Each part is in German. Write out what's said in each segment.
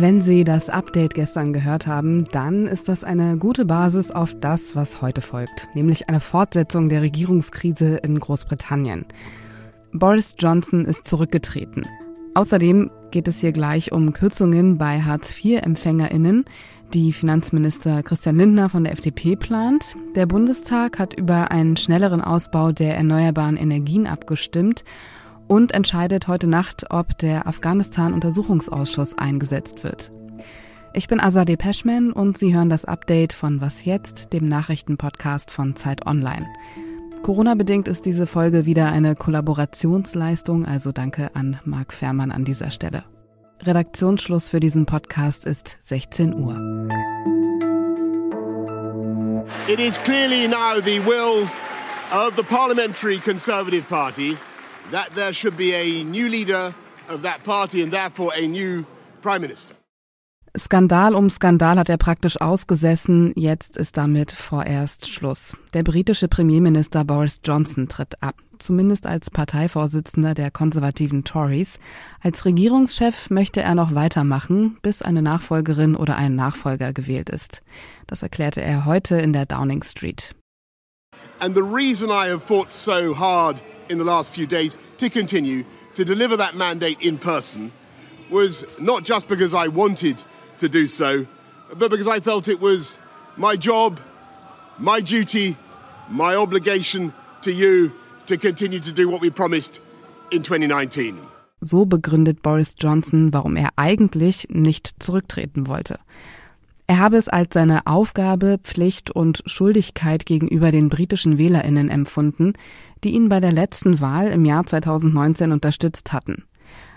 Wenn Sie das Update gestern gehört haben, dann ist das eine gute Basis auf das, was heute folgt, nämlich eine Fortsetzung der Regierungskrise in Großbritannien. Boris Johnson ist zurückgetreten. Außerdem geht es hier gleich um Kürzungen bei Hartz-IV-Empfängerinnen, die Finanzminister Christian Lindner von der FDP plant. Der Bundestag hat über einen schnelleren Ausbau der erneuerbaren Energien abgestimmt und entscheidet heute Nacht, ob der Afghanistan-Untersuchungsausschuss eingesetzt wird. Ich bin Azadeh Peschman und Sie hören das Update von Was jetzt, dem Nachrichtenpodcast von Zeit Online. Corona-bedingt ist diese Folge wieder eine Kollaborationsleistung, also danke an Marc Fährmann an dieser Stelle. Redaktionsschluss für diesen Podcast ist 16 Uhr. It is clearly now the will of the Parliamentary Conservative Party that there should be a new leader of that party and therefore a new prime minister. Skandal um Skandal hat er praktisch ausgesessen. Jetzt ist damit vorerst Schluss. Der britische Premierminister Boris Johnson tritt ab, zumindest als Parteivorsitzender der konservativen Tories. Als Regierungschef möchte er noch weitermachen, bis eine Nachfolgerin oder ein Nachfolger gewählt ist. Das erklärte er heute in der Downing Street. And the reason I have fought so hard in the last few days to continue to deliver that mandate in person was not just because I wanted to do so, but because I felt it was my job, my duty, my obligation to you to continue to do what we promised in 2019. So begründet Boris Johnson, warum er eigentlich nicht zurücktreten wollte. Er habe es als seine Aufgabe, Pflicht und Schuldigkeit gegenüber den britischen Wählerinnen empfunden, die ihn bei der letzten Wahl im Jahr 2019 unterstützt hatten.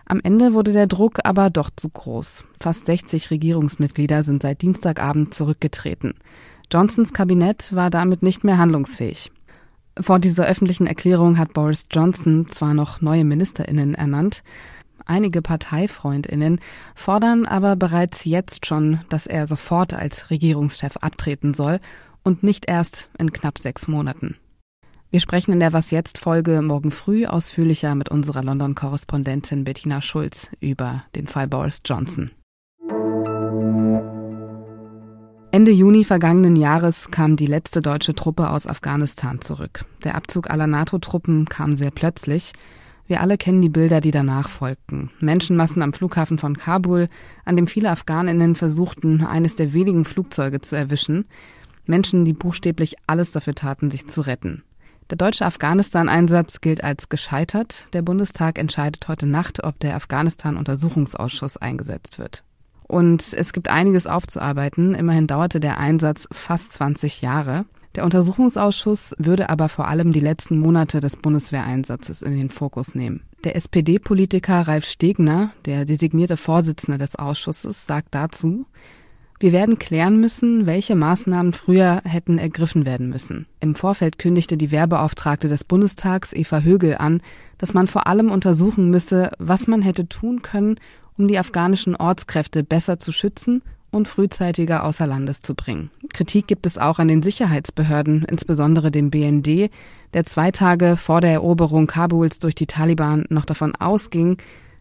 Am Ende wurde der Druck aber doch zu groß. Fast 60 Regierungsmitglieder sind seit Dienstagabend zurückgetreten. Johnsons Kabinett war damit nicht mehr handlungsfähig. Vor dieser öffentlichen Erklärung hat Boris Johnson zwar noch neue Ministerinnen ernannt, Einige Parteifreundinnen fordern aber bereits jetzt schon, dass er sofort als Regierungschef abtreten soll und nicht erst in knapp sechs Monaten. Wir sprechen in der Was jetzt Folge morgen früh ausführlicher mit unserer London-Korrespondentin Bettina Schulz über den Fall Boris Johnson. Ende Juni vergangenen Jahres kam die letzte deutsche Truppe aus Afghanistan zurück. Der Abzug aller NATO-Truppen kam sehr plötzlich. Wir alle kennen die Bilder, die danach folgten. Menschenmassen am Flughafen von Kabul, an dem viele Afghaninnen versuchten, eines der wenigen Flugzeuge zu erwischen. Menschen, die buchstäblich alles dafür taten, sich zu retten. Der deutsche Afghanistan-Einsatz gilt als gescheitert. Der Bundestag entscheidet heute Nacht, ob der Afghanistan-Untersuchungsausschuss eingesetzt wird. Und es gibt einiges aufzuarbeiten. Immerhin dauerte der Einsatz fast 20 Jahre. Der Untersuchungsausschuss würde aber vor allem die letzten Monate des Bundeswehreinsatzes in den Fokus nehmen. Der SPD-Politiker Ralf Stegner, der designierte Vorsitzende des Ausschusses, sagt dazu, wir werden klären müssen, welche Maßnahmen früher hätten ergriffen werden müssen. Im Vorfeld kündigte die Wehrbeauftragte des Bundestags Eva Högel an, dass man vor allem untersuchen müsse, was man hätte tun können, um die afghanischen Ortskräfte besser zu schützen und frühzeitiger außer Landes zu bringen. Kritik gibt es auch an den Sicherheitsbehörden, insbesondere dem BND, der zwei Tage vor der Eroberung Kabuls durch die Taliban noch davon ausging,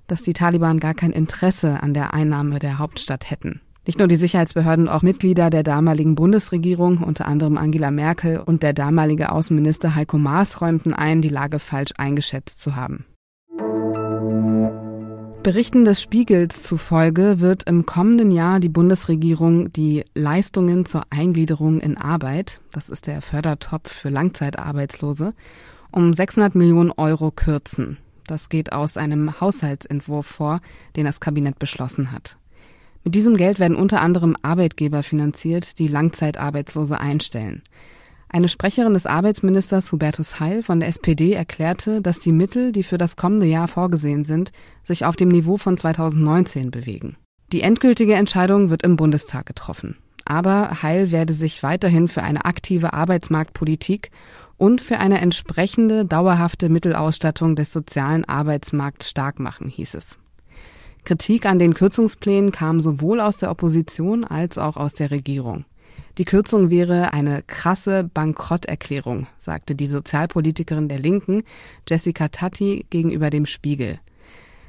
dass die Taliban gar kein Interesse an der Einnahme der Hauptstadt hätten. Nicht nur die Sicherheitsbehörden, auch Mitglieder der damaligen Bundesregierung, unter anderem Angela Merkel und der damalige Außenminister Heiko Maas räumten ein, die Lage falsch eingeschätzt zu haben. Berichten des Spiegels zufolge wird im kommenden Jahr die Bundesregierung die Leistungen zur Eingliederung in Arbeit, das ist der Fördertopf für Langzeitarbeitslose, um 600 Millionen Euro kürzen. Das geht aus einem Haushaltsentwurf vor, den das Kabinett beschlossen hat. Mit diesem Geld werden unter anderem Arbeitgeber finanziert, die Langzeitarbeitslose einstellen. Eine Sprecherin des Arbeitsministers Hubertus Heil von der SPD erklärte, dass die Mittel, die für das kommende Jahr vorgesehen sind, sich auf dem Niveau von 2019 bewegen. Die endgültige Entscheidung wird im Bundestag getroffen. Aber Heil werde sich weiterhin für eine aktive Arbeitsmarktpolitik und für eine entsprechende dauerhafte Mittelausstattung des sozialen Arbeitsmarkts stark machen, hieß es. Kritik an den Kürzungsplänen kam sowohl aus der Opposition als auch aus der Regierung. Die Kürzung wäre eine krasse Bankrotterklärung, sagte die Sozialpolitikerin der Linken, Jessica Tatti, gegenüber dem Spiegel.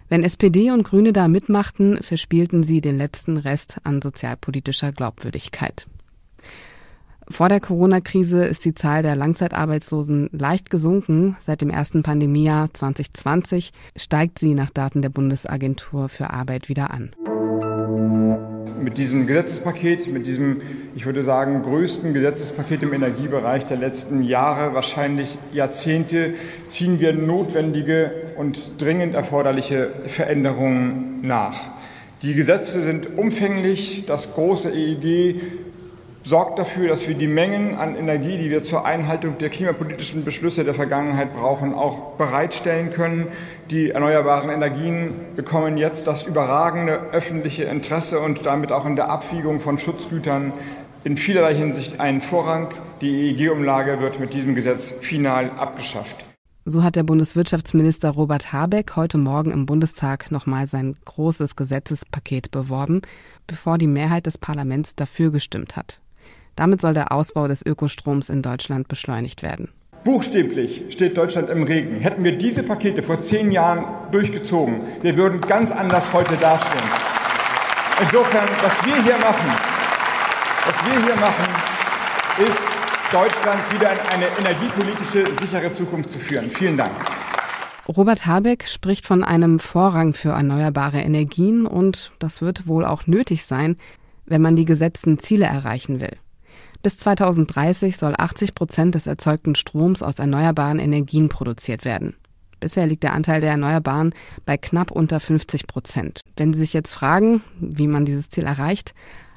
Wenn SPD und Grüne da mitmachten, verspielten sie den letzten Rest an sozialpolitischer Glaubwürdigkeit. Vor der Corona-Krise ist die Zahl der Langzeitarbeitslosen leicht gesunken. Seit dem ersten Pandemiejahr 2020 steigt sie nach Daten der Bundesagentur für Arbeit wieder an. Mit diesem Gesetzespaket, mit diesem, ich würde sagen, größten Gesetzespaket im Energiebereich der letzten Jahre, wahrscheinlich Jahrzehnte, ziehen wir notwendige und dringend erforderliche Veränderungen nach. Die Gesetze sind umfänglich. Das große EEG sorgt dafür, dass wir die Mengen an Energie, die wir zur Einhaltung der klimapolitischen Beschlüsse der Vergangenheit brauchen, auch bereitstellen können. Die erneuerbaren Energien bekommen jetzt das überragende öffentliche Interesse und damit auch in der Abwiegung von Schutzgütern in vielerlei Hinsicht einen Vorrang. Die EEG-Umlage wird mit diesem Gesetz final abgeschafft. So hat der Bundeswirtschaftsminister Robert Habeck heute Morgen im Bundestag nochmal sein großes Gesetzespaket beworben, bevor die Mehrheit des Parlaments dafür gestimmt hat. Damit soll der Ausbau des Ökostroms in Deutschland beschleunigt werden. Buchstäblich steht Deutschland im Regen. Hätten wir diese Pakete vor zehn Jahren durchgezogen, wir würden ganz anders heute dastehen. Insofern, was wir hier machen, was wir hier machen, ist Deutschland wieder in eine energiepolitische sichere Zukunft zu führen. Vielen Dank. Robert Habeck spricht von einem Vorrang für erneuerbare Energien und das wird wohl auch nötig sein, wenn man die gesetzten Ziele erreichen will. Bis 2030 soll 80 Prozent des erzeugten Stroms aus erneuerbaren Energien produziert werden. Bisher liegt der Anteil der Erneuerbaren bei knapp unter 50 Prozent. Wenn Sie sich jetzt fragen, wie man dieses Ziel erreicht,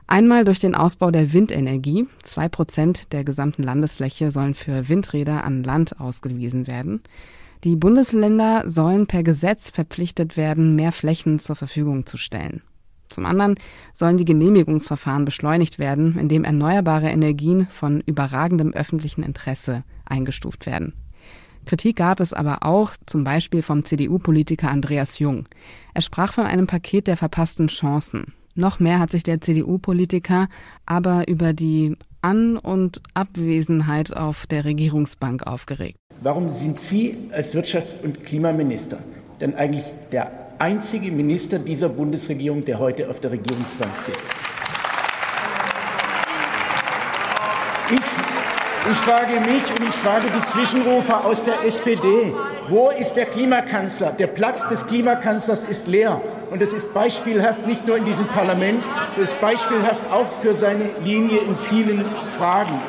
einmal durch den Ausbau der Windenergie. Zwei Prozent der gesamten Landesfläche sollen für Windräder an Land ausgewiesen werden. Die Bundesländer sollen per Gesetz verpflichtet werden, mehr Flächen zur Verfügung zu stellen. Zum anderen sollen die Genehmigungsverfahren beschleunigt werden, indem erneuerbare Energien von überragendem öffentlichen Interesse eingestuft werden. Kritik gab es aber auch zum Beispiel vom CDU-Politiker Andreas Jung. Er sprach von einem Paket der verpassten Chancen. Noch mehr hat sich der CDU-Politiker aber über die An- und Abwesenheit auf der Regierungsbank aufgeregt. Warum sind Sie als Wirtschafts- und Klimaminister denn eigentlich der einzige Minister dieser Bundesregierung, der heute auf der Regierungsbank sitzt. Ich, ich frage mich und ich frage die Zwischenrufer aus der SPD, wo ist der Klimakanzler? Der Platz des Klimakanzlers ist leer. Und das ist beispielhaft nicht nur in diesem Parlament, das ist beispielhaft auch für seine Linie in vielen Fragen.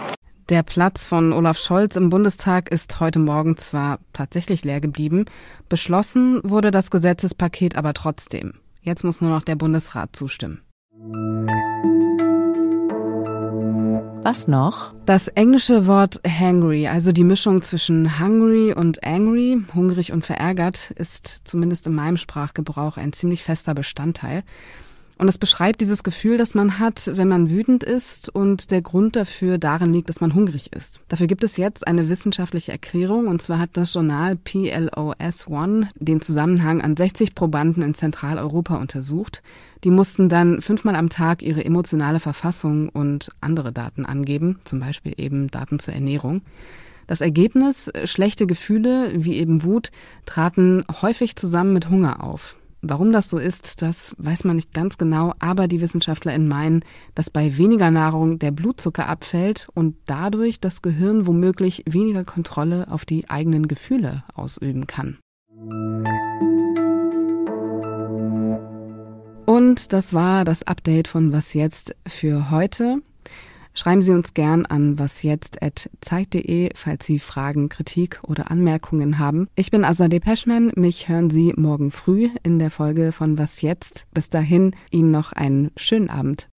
Der Platz von Olaf Scholz im Bundestag ist heute Morgen zwar tatsächlich leer geblieben, beschlossen wurde das Gesetzespaket aber trotzdem. Jetzt muss nur noch der Bundesrat zustimmen. Was noch? Das englische Wort hangry, also die Mischung zwischen hungry und angry, hungrig und verärgert, ist zumindest in meinem Sprachgebrauch ein ziemlich fester Bestandteil. Und es beschreibt dieses Gefühl, das man hat, wenn man wütend ist und der Grund dafür darin liegt, dass man hungrig ist. Dafür gibt es jetzt eine wissenschaftliche Erklärung und zwar hat das Journal PLOS One den Zusammenhang an 60 Probanden in Zentraleuropa untersucht. Die mussten dann fünfmal am Tag ihre emotionale Verfassung und andere Daten angeben, zum Beispiel eben Daten zur Ernährung. Das Ergebnis, schlechte Gefühle wie eben Wut, traten häufig zusammen mit Hunger auf. Warum das so ist, das weiß man nicht ganz genau, aber die WissenschaftlerInnen meinen, dass bei weniger Nahrung der Blutzucker abfällt und dadurch das Gehirn womöglich weniger Kontrolle auf die eigenen Gefühle ausüben kann. Und das war das Update von Was jetzt für heute. Schreiben Sie uns gern an wasjetzt.zeit.de, falls Sie Fragen, Kritik oder Anmerkungen haben. Ich bin Azadeh Peschman. Mich hören Sie morgen früh in der Folge von Was jetzt. Bis dahin Ihnen noch einen schönen Abend.